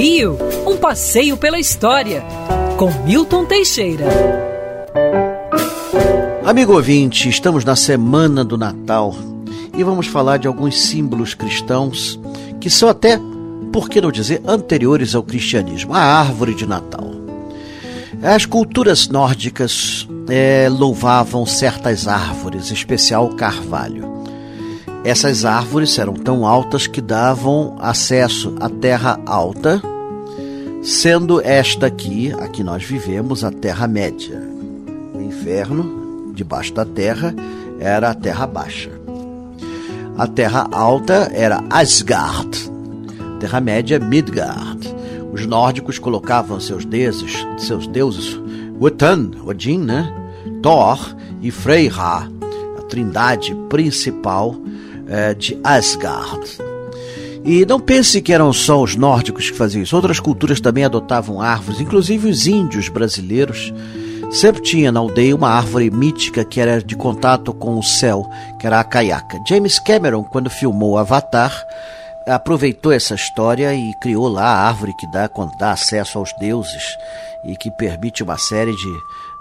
Rio, um passeio pela história, com Milton Teixeira. Amigo ouvinte, estamos na semana do Natal e vamos falar de alguns símbolos cristãos que são até, por que não dizer, anteriores ao cristianismo. A árvore de Natal. As culturas nórdicas é, louvavam certas árvores, em especial o carvalho. Essas árvores eram tão altas que davam acesso à terra alta, sendo esta aqui, a que nós vivemos, a Terra Média. O inferno, debaixo da terra, era a Terra Baixa. A Terra Alta era Asgard, Terra Média Midgard. Os nórdicos colocavam seus deuses, seus deuses, Wotan, Odin, né? Thor e Freyra, a trindade principal é, de Asgard. E não pense que eram só os nórdicos que faziam isso. Outras culturas também adotavam árvores, inclusive os índios brasileiros. Sempre tinha na aldeia uma árvore mítica que era de contato com o céu, que era a caiaca. James Cameron, quando filmou Avatar, aproveitou essa história e criou lá a árvore que dá, dá acesso aos deuses e que permite uma série de,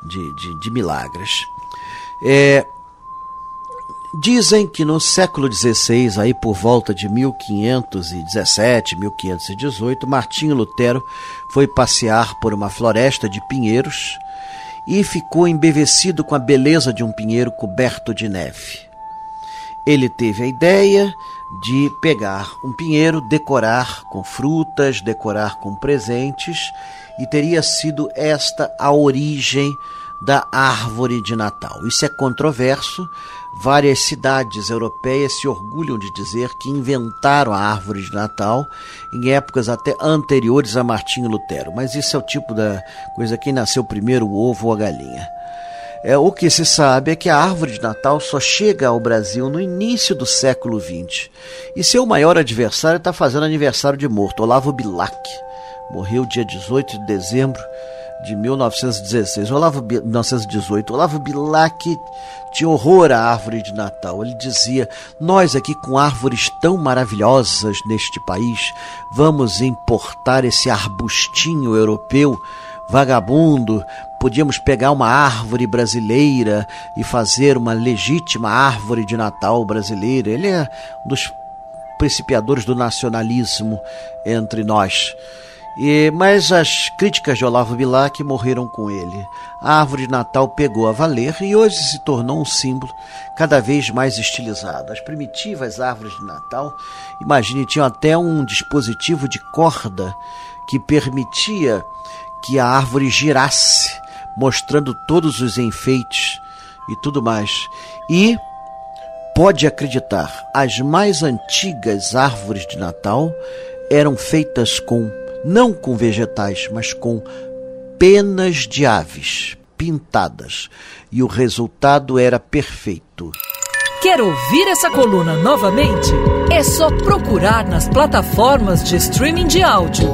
de, de, de milagres. É, Dizem que no século XVI, aí por volta de 1517, 1518, Martinho Lutero foi passear por uma floresta de pinheiros e ficou embevecido com a beleza de um pinheiro coberto de neve. Ele teve a ideia de pegar um pinheiro, decorar com frutas, decorar com presentes, e teria sido esta a origem da árvore de Natal. Isso é controverso. Várias cidades europeias se orgulham de dizer que inventaram a árvore de Natal em épocas até anteriores a Martinho Lutero. Mas isso é o tipo da coisa que nasceu primeiro o ovo ou a galinha. É, o que se sabe é que a árvore de Natal só chega ao Brasil no início do século XX. E seu maior adversário está fazendo aniversário de morto, Olavo Bilac. Morreu dia 18 de dezembro de 1916, Olavo, 1918, Olavo Bilac tinha horror à árvore de Natal. Ele dizia: Nós aqui com árvores tão maravilhosas neste país, vamos importar esse arbustinho europeu vagabundo. Podíamos pegar uma árvore brasileira e fazer uma legítima árvore de Natal brasileira. Ele é um dos principiadores do nacionalismo entre nós. E, mas as críticas de Olavo Bilac morreram com ele. A árvore de Natal pegou a valer e hoje se tornou um símbolo cada vez mais estilizado. As primitivas árvores de Natal, imagine, tinham até um dispositivo de corda que permitia que a árvore girasse, mostrando todos os enfeites e tudo mais. E pode acreditar, as mais antigas árvores de Natal eram feitas com não com vegetais, mas com penas de aves pintadas. E o resultado era perfeito. Quer ouvir essa coluna novamente? É só procurar nas plataformas de streaming de áudio.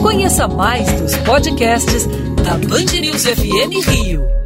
Conheça mais dos podcasts da Band News FM Rio.